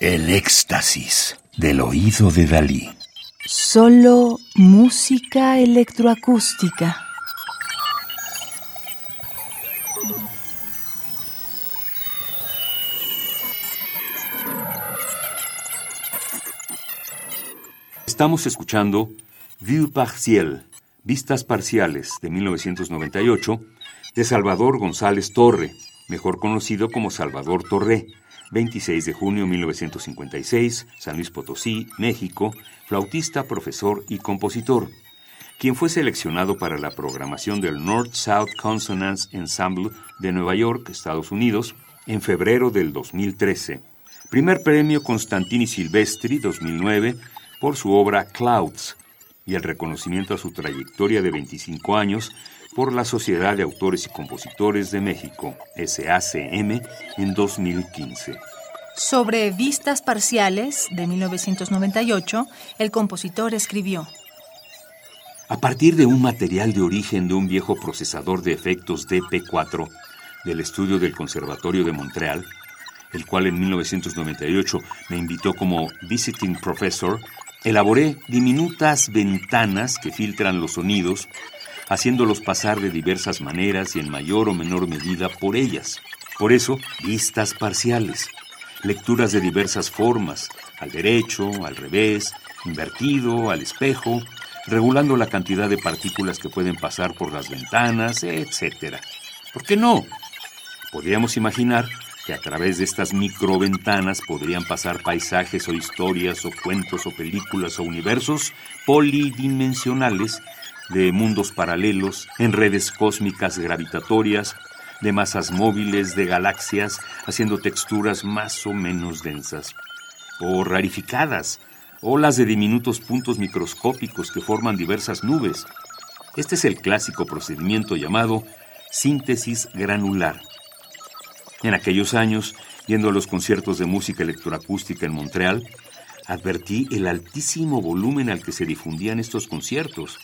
El éxtasis del oído de Dalí. Solo música electroacústica. Estamos escuchando Vue Partiel, Vistas Parciales, de 1998, de Salvador González Torre, mejor conocido como Salvador Torre, 26 de junio de 1956, San Luis Potosí, México, flautista, profesor y compositor, quien fue seleccionado para la programación del North-South Consonance Ensemble de Nueva York, Estados Unidos, en febrero del 2013. Primer premio Constantini Silvestri 2009 por su obra Clouds y el reconocimiento a su trayectoria de 25 años por la Sociedad de Autores y Compositores de México, SACM, en 2015. Sobre Vistas Parciales, de 1998, el compositor escribió. A partir de un material de origen de un viejo procesador de efectos DP4 del estudio del Conservatorio de Montreal, el cual en 1998 me invitó como visiting professor, elaboré diminutas ventanas que filtran los sonidos haciéndolos pasar de diversas maneras y en mayor o menor medida por ellas. Por eso, vistas parciales, lecturas de diversas formas, al derecho, al revés, invertido, al espejo, regulando la cantidad de partículas que pueden pasar por las ventanas, etc. ¿Por qué no? Podríamos imaginar que a través de estas microventanas podrían pasar paisajes o historias o cuentos o películas o universos polidimensionales de mundos paralelos, en redes cósmicas gravitatorias, de masas móviles, de galaxias, haciendo texturas más o menos densas, o rarificadas, olas de diminutos puntos microscópicos que forman diversas nubes. Este es el clásico procedimiento llamado síntesis granular. En aquellos años, yendo a los conciertos de música electroacústica en Montreal, advertí el altísimo volumen al que se difundían estos conciertos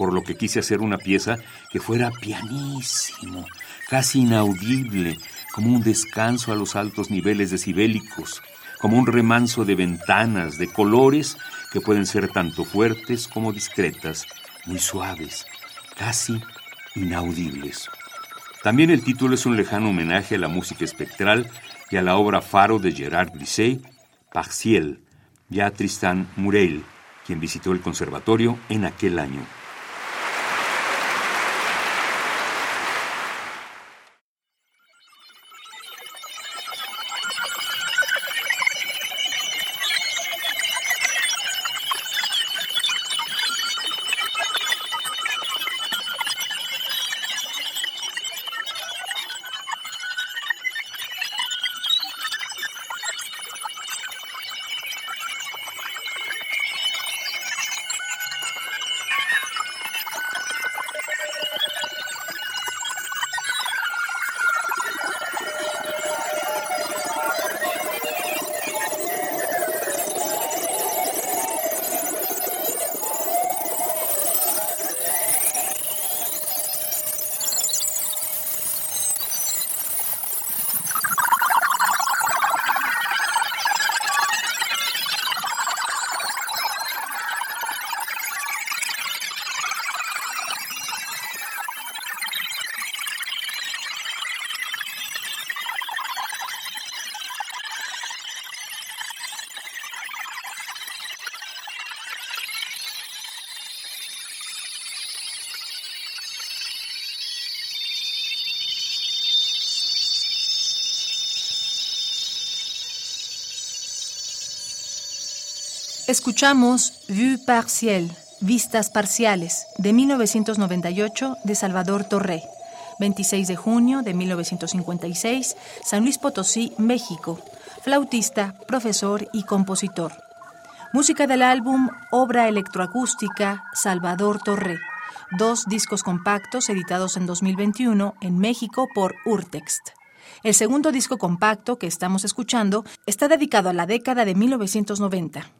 por lo que quise hacer una pieza que fuera pianísimo, casi inaudible, como un descanso a los altos niveles decibélicos, como un remanso de ventanas, de colores que pueden ser tanto fuertes como discretas, muy suaves, casi inaudibles. También el título es un lejano homenaje a la música espectral y a la obra Faro de Gerard Brisset, Partiel, ya Tristan Murel, quien visitó el conservatorio en aquel año. Escuchamos Vue Partiel, Vistas Parciales, de 1998, de Salvador Torre. 26 de junio de 1956, San Luis Potosí, México. Flautista, profesor y compositor. Música del álbum Obra Electroacústica Salvador Torre. Dos discos compactos editados en 2021 en México por Urtext. El segundo disco compacto que estamos escuchando está dedicado a la década de 1990.